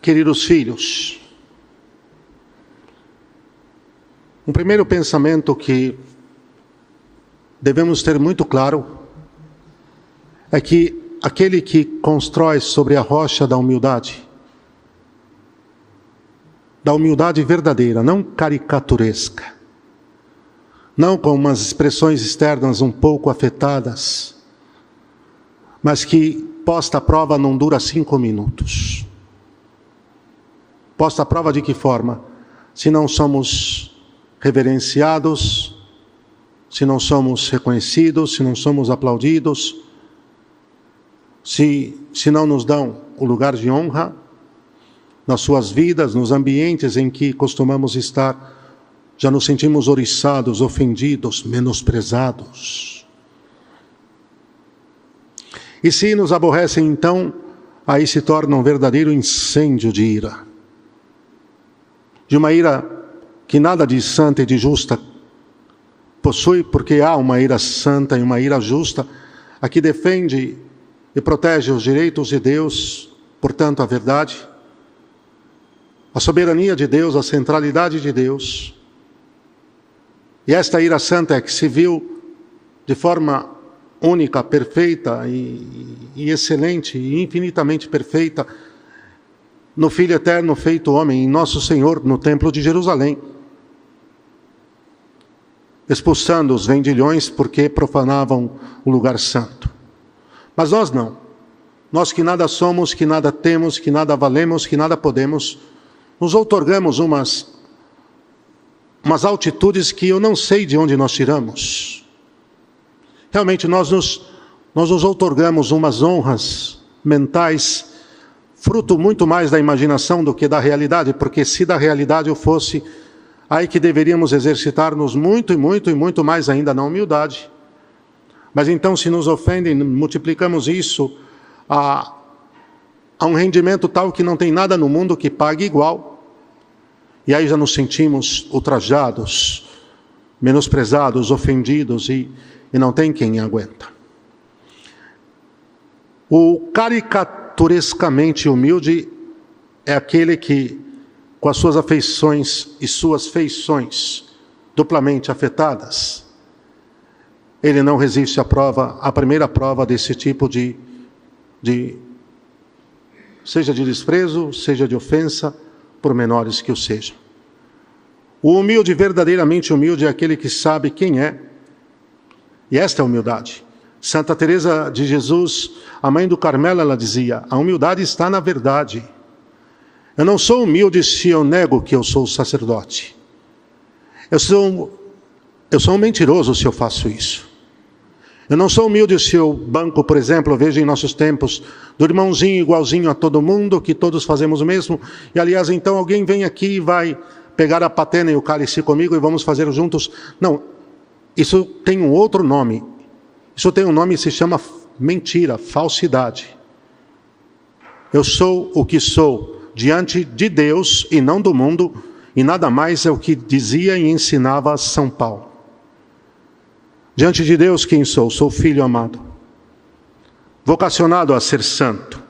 queridos filhos, um primeiro pensamento que devemos ter muito claro é que aquele que constrói sobre a rocha da humildade, da humildade verdadeira, não caricaturesca, não com umas expressões externas um pouco afetadas, mas que posta à prova não dura cinco minutos. Posta à prova de que forma? Se não somos reverenciados, se não somos reconhecidos, se não somos aplaudidos, se, se não nos dão o lugar de honra nas suas vidas, nos ambientes em que costumamos estar, já nos sentimos oriçados, ofendidos, menosprezados. E se nos aborrecem, então, aí se torna um verdadeiro incêndio de ira. De uma ira que nada de santa e de justa possui, porque há uma ira santa e uma ira justa, a que defende e protege os direitos de Deus, portanto, a verdade, a soberania de Deus, a centralidade de Deus. E esta ira santa é que se viu de forma única, perfeita e, e excelente e infinitamente perfeita no Filho eterno feito homem, em nosso Senhor, no Templo de Jerusalém expulsando os vendilhões porque profanavam o lugar santo. Mas nós não. Nós que nada somos, que nada temos, que nada valemos, que nada podemos, nos outorgamos umas, umas altitudes que eu não sei de onde nós tiramos. Realmente nós nos, nós nos outorgamos umas honras mentais, fruto muito mais da imaginação do que da realidade, porque se da realidade eu fosse aí que deveríamos exercitar-nos muito e muito e muito mais ainda na humildade. Mas então, se nos ofendem, multiplicamos isso a, a um rendimento tal que não tem nada no mundo que pague igual. E aí já nos sentimos ultrajados, menosprezados, ofendidos e, e não tem quem aguenta. O caricaturescamente humilde é aquele que com as suas afeições e suas feições duplamente afetadas, ele não resiste à prova, à primeira prova desse tipo de, de seja de desprezo, seja de ofensa, por menores que o sejam. O humilde, verdadeiramente humilde, é aquele que sabe quem é. E esta é a humildade. Santa Teresa de Jesus, a mãe do Carmelo, ela dizia: "A humildade está na verdade". Eu não sou humilde se eu nego que eu sou sacerdote. Eu sou, eu sou um mentiroso se eu faço isso. Eu não sou humilde se eu banco, por exemplo, eu vejo em nossos tempos, do irmãozinho igualzinho a todo mundo, que todos fazemos o mesmo, e aliás, então alguém vem aqui e vai pegar a patena e o cálice comigo e vamos fazer juntos. Não, isso tem um outro nome. Isso tem um nome que se chama mentira, falsidade. Eu sou o que sou diante de Deus e não do mundo, e nada mais é o que dizia e ensinava São Paulo. Diante de Deus, quem sou? Sou filho amado, vocacionado a ser santo.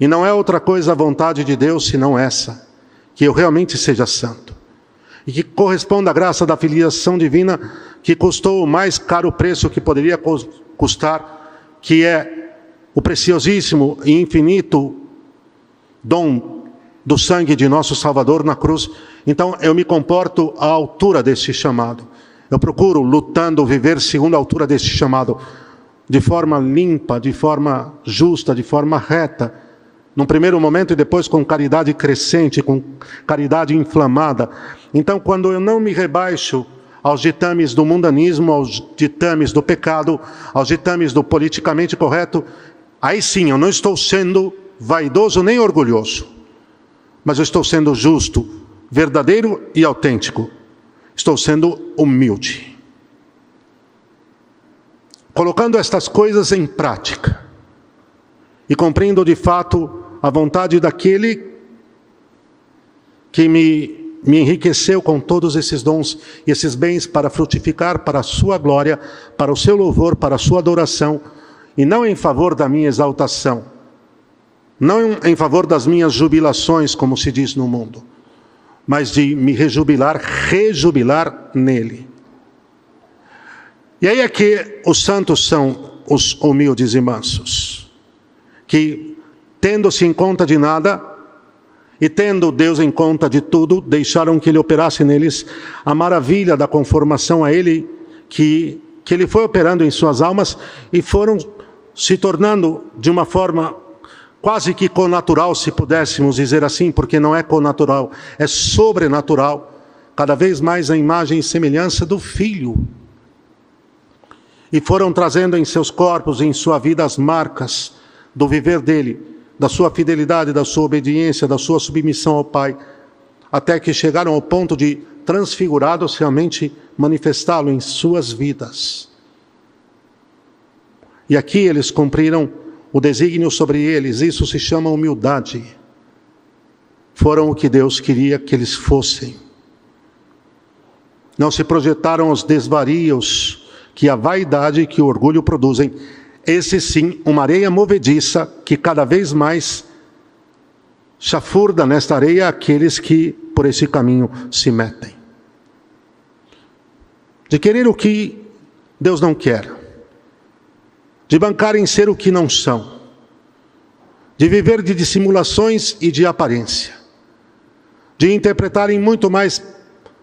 E não é outra coisa a vontade de Deus senão essa, que eu realmente seja santo. E que corresponda à graça da filiação divina que custou o mais caro preço que poderia custar, que é o preciosíssimo e infinito dom do sangue de nosso Salvador na cruz. Então eu me comporto à altura desse chamado. Eu procuro, lutando, viver segundo a altura desse chamado, de forma limpa, de forma justa, de forma reta. Num primeiro momento e depois com caridade crescente, com caridade inflamada. Então, quando eu não me rebaixo aos ditames do mundanismo, aos ditames do pecado, aos ditames do politicamente correto, aí sim eu não estou sendo vaidoso nem orgulhoso, mas eu estou sendo justo, verdadeiro e autêntico. Estou sendo humilde. Colocando estas coisas em prática e cumprindo de fato a vontade daquele que me, me enriqueceu com todos esses dons e esses bens para frutificar para a sua glória, para o seu louvor, para a sua adoração, e não em favor da minha exaltação não em favor das minhas jubilações, como se diz no mundo, mas de me rejubilar, rejubilar nele. E aí é que os santos são os humildes e mansos, que, tendo-se em conta de nada, e tendo Deus em conta de tudo, deixaram que Ele operasse neles a maravilha da conformação a Ele, que, que Ele foi operando em suas almas e foram se tornando de uma forma quase que conatural, se pudéssemos dizer assim, porque não é conatural, é sobrenatural, cada vez mais a imagem e semelhança do Filho. E foram trazendo em seus corpos, em sua vida, as marcas do viver dele, da sua fidelidade, da sua obediência, da sua submissão ao Pai, até que chegaram ao ponto de, transfigurados, realmente manifestá-lo em suas vidas. E aqui eles cumpriram o desígnio sobre eles, isso se chama humildade. Foram o que Deus queria que eles fossem. Não se projetaram os desvarios, que a vaidade e que o orgulho produzem, esse sim, uma areia movediça que cada vez mais chafurda nesta areia aqueles que por esse caminho se metem. De querer o que Deus não quer, de bancar em ser o que não são, de viver de dissimulações e de aparência, de interpretarem muito mais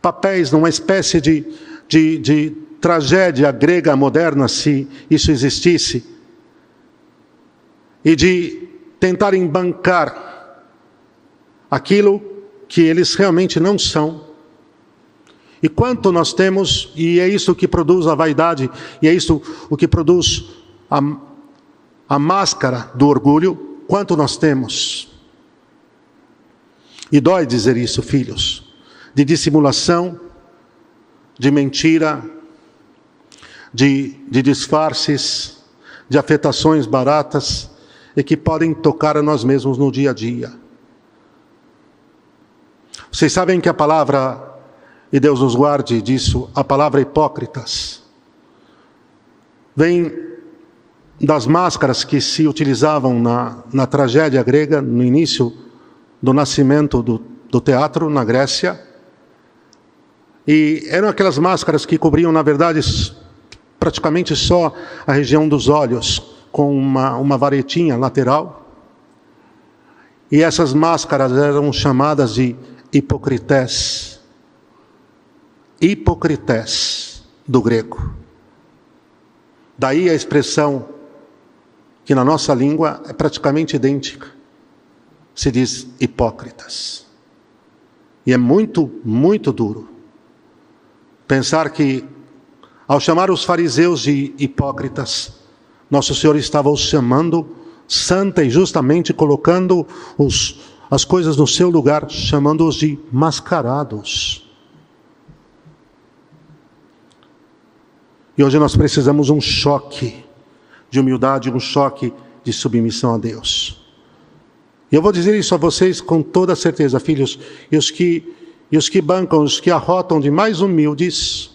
papéis numa espécie de, de, de tragédia grega moderna, se isso existisse, e de tentarem bancar aquilo que eles realmente não são. E quanto nós temos, e é isso que produz a vaidade, e é isso o que produz a, a máscara do orgulho, quanto nós temos. E dói dizer isso, filhos, de dissimulação, de mentira, de, de disfarces, de afetações baratas e que podem tocar a nós mesmos no dia a dia. Vocês sabem que a palavra, e Deus nos guarde disso, a palavra hipócritas, vem das máscaras que se utilizavam na, na tragédia grega, no início do nascimento do, do teatro na Grécia. E eram aquelas máscaras que cobriam, na verdade, praticamente só a região dos olhos, com uma, uma varetinha lateral. E essas máscaras eram chamadas de hipocrités. Hipocrités, do grego. Daí a expressão que na nossa língua é praticamente idêntica. Se diz hipócritas. E é muito, muito duro pensar que ao chamar os fariseus de hipócritas, nosso Senhor estava os chamando santa e justamente colocando os, as coisas no seu lugar, chamando-os de mascarados. E hoje nós precisamos um choque de humildade, um choque de submissão a Deus. E eu vou dizer isso a vocês com toda certeza, filhos, e os que, e os que bancam, os que arrotam de mais humildes,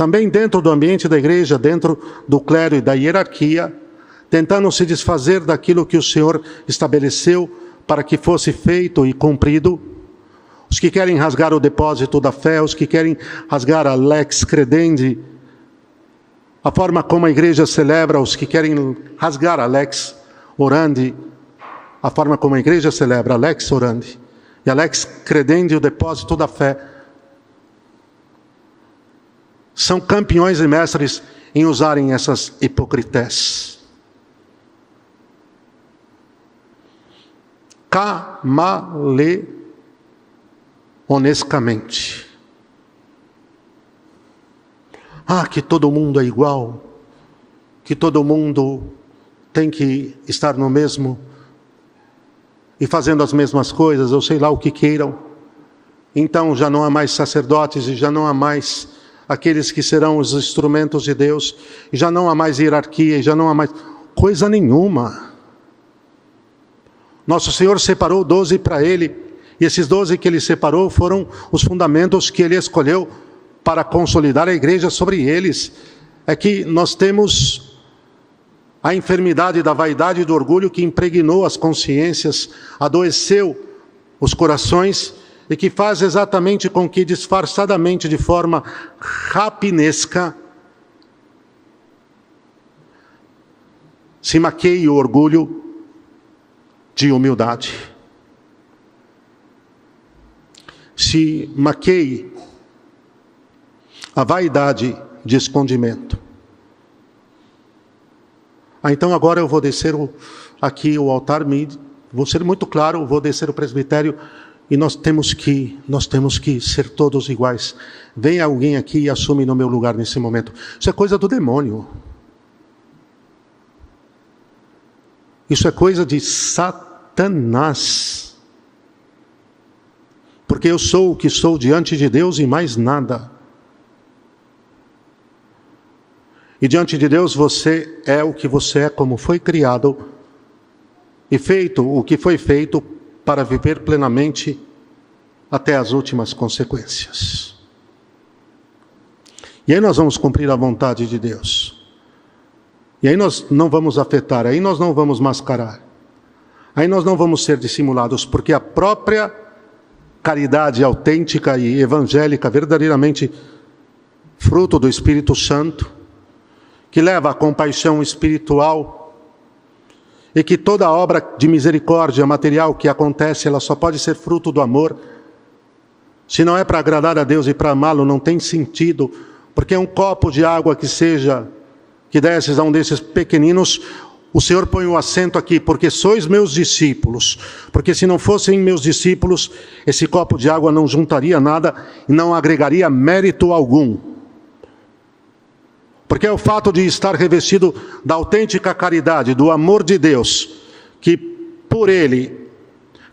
também dentro do ambiente da igreja, dentro do clero e da hierarquia, tentando se desfazer daquilo que o Senhor estabeleceu para que fosse feito e cumprido. Os que querem rasgar o depósito da fé, os que querem rasgar a lex credendi, a forma como a igreja celebra, os que querem rasgar a lex orandi, a forma como a igreja celebra a lex orandi e a lex credendi, o depósito da fé, são campeões e mestres em usarem essas hipocrités. Camaleonescamente. Ah, que todo mundo é igual, que todo mundo tem que estar no mesmo e fazendo as mesmas coisas, ou sei lá o que queiram. Então já não há mais sacerdotes e já não há mais aqueles que serão os instrumentos de Deus, e já não há mais hierarquia, já não há mais coisa nenhuma. Nosso Senhor separou doze para Ele, e esses doze que Ele separou foram os fundamentos que Ele escolheu para consolidar a igreja sobre eles. É que nós temos a enfermidade da vaidade e do orgulho que impregnou as consciências, adoeceu os corações e que faz exatamente com que, disfarçadamente, de forma rapinesca, se maqueie o orgulho de humildade. Se maqueie a vaidade de escondimento. Ah, então agora eu vou descer o, aqui o altar, vou ser muito claro, vou descer o presbitério e nós temos que, nós temos que ser todos iguais. Vem alguém aqui e assume no meu lugar nesse momento. Isso é coisa do demônio. Isso é coisa de Satanás. Porque eu sou o que sou diante de Deus e mais nada. E diante de Deus você é o que você é, como foi criado e feito o que foi feito para viver plenamente até as últimas consequências. E aí nós vamos cumprir a vontade de Deus. E aí nós não vamos afetar, aí nós não vamos mascarar. Aí nós não vamos ser dissimulados, porque a própria caridade autêntica e evangélica, verdadeiramente fruto do Espírito Santo, que leva à compaixão espiritual e que toda obra de misericórdia material que acontece, ela só pode ser fruto do amor. Se não é para agradar a Deus e para amá-lo, não tem sentido, porque um copo de água que seja, que desses a um desses pequeninos, o Senhor põe o acento aqui, porque sois meus discípulos. Porque se não fossem meus discípulos, esse copo de água não juntaria nada e não agregaria mérito algum. Porque é o fato de estar revestido da autêntica caridade, do amor de Deus, que por ele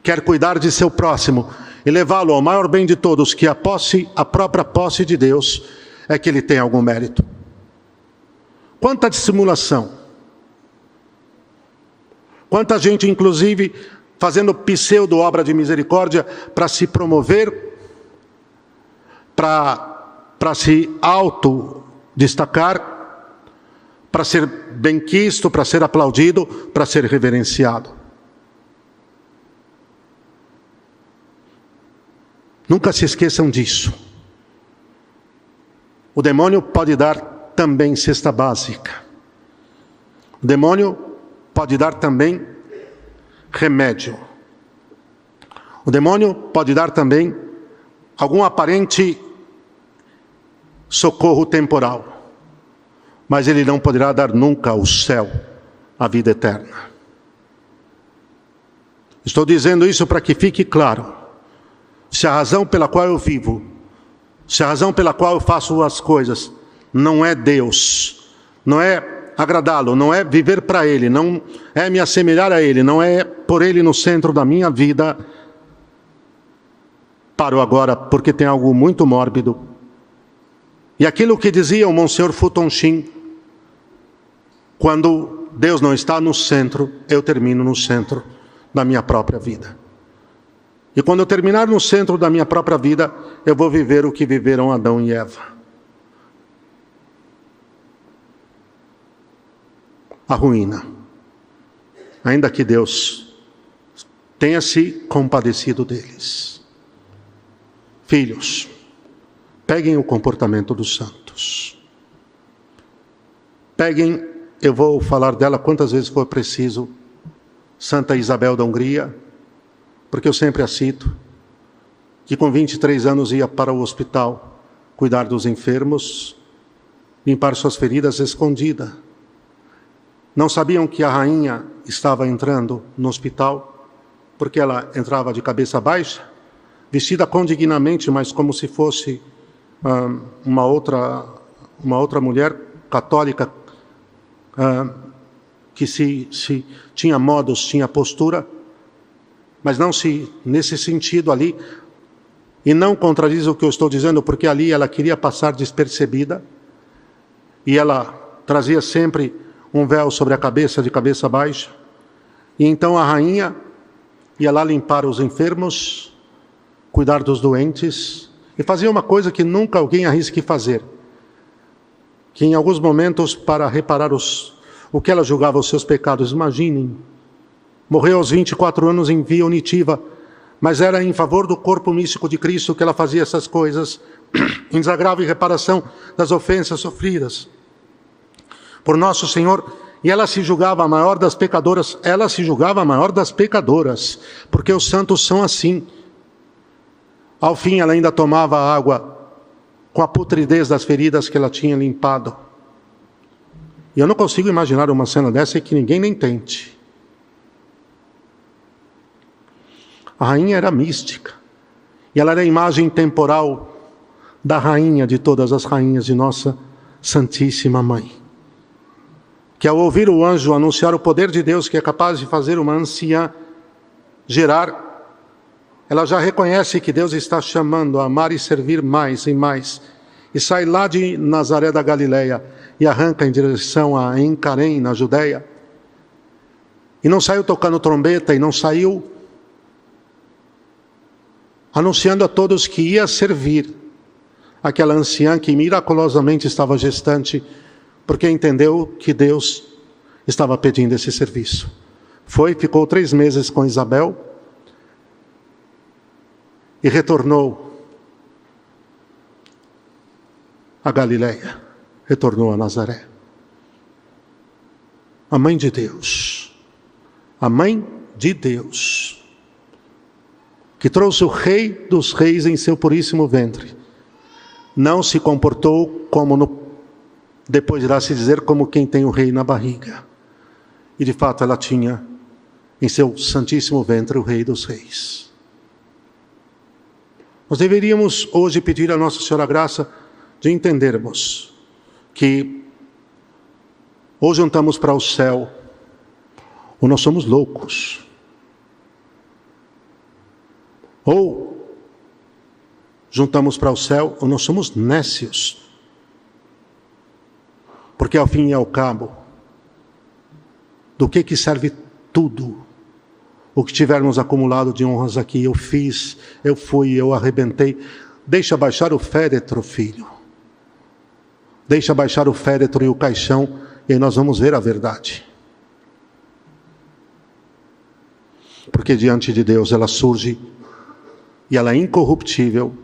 quer cuidar de seu próximo e levá-lo ao maior bem de todos, que a posse, a própria posse de Deus, é que ele tem algum mérito. Quanta dissimulação. Quanta gente, inclusive, fazendo pseudo obra de misericórdia para se promover, para se auto destacar para ser benquisto, para ser aplaudido, para ser reverenciado. Nunca se esqueçam disso. O demônio pode dar também cesta básica. O demônio pode dar também remédio. O demônio pode dar também algum aparente socorro temporal, mas ele não poderá dar nunca o céu, a vida eterna. Estou dizendo isso para que fique claro. Se a razão pela qual eu vivo, se a razão pela qual eu faço as coisas não é Deus, não é agradá-lo, não é viver para Ele, não é me assemelhar a Ele, não é por Ele no centro da minha vida, paro agora porque tem algo muito mórbido e aquilo que dizia o Monsenhor Futonchim, quando Deus não está no centro, eu termino no centro da minha própria vida. E quando eu terminar no centro da minha própria vida, eu vou viver o que viveram Adão e Eva. A ruína. Ainda que Deus tenha se compadecido deles. Filhos, Peguem o comportamento dos santos. Peguem, eu vou falar dela quantas vezes for preciso, Santa Isabel da Hungria, porque eu sempre a cito, que com 23 anos ia para o hospital cuidar dos enfermos, limpar suas feridas escondida. Não sabiam que a rainha estava entrando no hospital, porque ela entrava de cabeça baixa, vestida condignamente, mas como se fosse uma outra, uma outra mulher católica que se, se tinha modos, tinha postura, mas não se nesse sentido ali e não contradiz o que eu estou dizendo, porque ali ela queria passar despercebida e ela trazia sempre um véu sobre a cabeça, de cabeça baixa. E então a rainha ia lá limpar os enfermos, cuidar dos doentes, e fazia uma coisa que nunca alguém arrisque fazer, que em alguns momentos, para reparar os, o que ela julgava os seus pecados. Imaginem. Morreu aos 24 anos em via unitiva, mas era em favor do corpo místico de Cristo que ela fazia essas coisas, em desagravo e reparação das ofensas sofridas por nosso Senhor. E ela se julgava a maior das pecadoras, ela se julgava a maior das pecadoras, porque os santos são assim. Ao fim, ela ainda tomava água com a putridez das feridas que ela tinha limpado. E eu não consigo imaginar uma cena dessa e que ninguém nem tente. A rainha era mística. E ela era a imagem temporal da rainha de todas as rainhas de nossa Santíssima Mãe. Que ao ouvir o anjo anunciar o poder de Deus que é capaz de fazer uma anciã gerar, ela já reconhece que Deus está chamando a amar e servir mais e mais. E sai lá de Nazaré da Galileia e arranca em direção a Encarém, na Judéia. E não saiu tocando trombeta e não saiu anunciando a todos que ia servir aquela anciã que miraculosamente estava gestante, porque entendeu que Deus estava pedindo esse serviço. Foi, ficou três meses com Isabel e retornou a Galileia, retornou a Nazaré. A mãe de Deus, a mãe de Deus que trouxe o Rei dos Reis em seu puríssimo ventre, não se comportou como no, depois irá se dizer como quem tem o rei na barriga. E de fato ela tinha em seu santíssimo ventre o Rei dos Reis. Nós deveríamos hoje pedir a Nossa Senhora a graça de entendermos que ou juntamos para o céu, ou nós somos loucos. Ou juntamos para o céu, ou nós somos nécios. Porque ao fim e ao cabo, do que que serve tudo o que tivermos acumulado de honras aqui? Eu fiz, eu fui, eu arrebentei. Deixa baixar o féretro, filho. Deixa baixar o féretro e o caixão, e aí nós vamos ver a verdade. Porque diante de Deus ela surge e ela é incorruptível,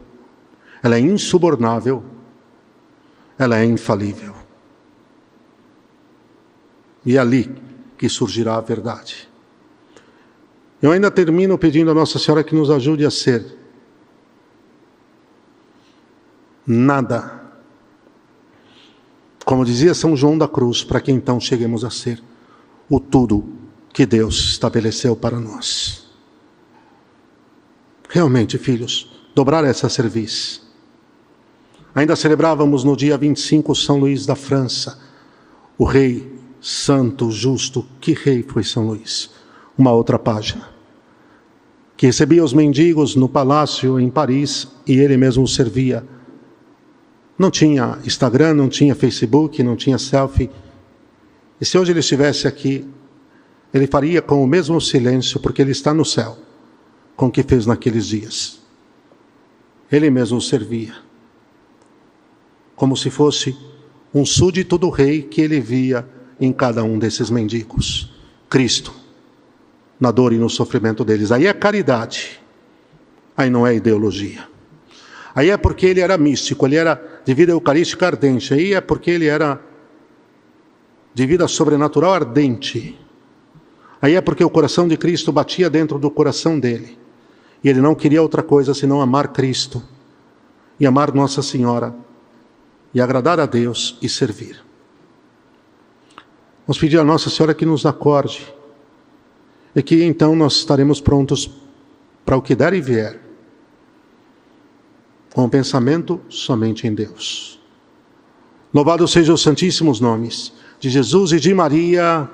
ela é insubornável, ela é infalível. E é ali que surgirá a verdade. Eu ainda termino pedindo a Nossa Senhora que nos ajude a ser nada. Como dizia São João da Cruz, para que então cheguemos a ser o tudo que Deus estabeleceu para nós. Realmente, filhos, dobrar essa serviço. Ainda celebrávamos no dia 25 São Luís da França, o rei santo, justo. Que rei foi São Luís? Uma outra página. Que recebia os mendigos no palácio em Paris e ele mesmo servia. Não tinha Instagram, não tinha Facebook, não tinha selfie. E se hoje ele estivesse aqui, ele faria com o mesmo silêncio, porque ele está no céu com o que fez naqueles dias. Ele mesmo servia, como se fosse um súdito do rei que ele via em cada um desses mendigos. Cristo, na dor e no sofrimento deles. Aí é caridade, aí não é ideologia. Aí é porque ele era místico, ele era de vida eucarística ardente. Aí é porque ele era de vida sobrenatural ardente. Aí é porque o coração de Cristo batia dentro do coração dele. E ele não queria outra coisa senão amar Cristo e amar Nossa Senhora e agradar a Deus e servir. Vamos pedir a Nossa Senhora que nos acorde e que então nós estaremos prontos para o que der e vier, com o pensamento somente em Deus. Louvado sejam os santíssimos nomes de Jesus e de Maria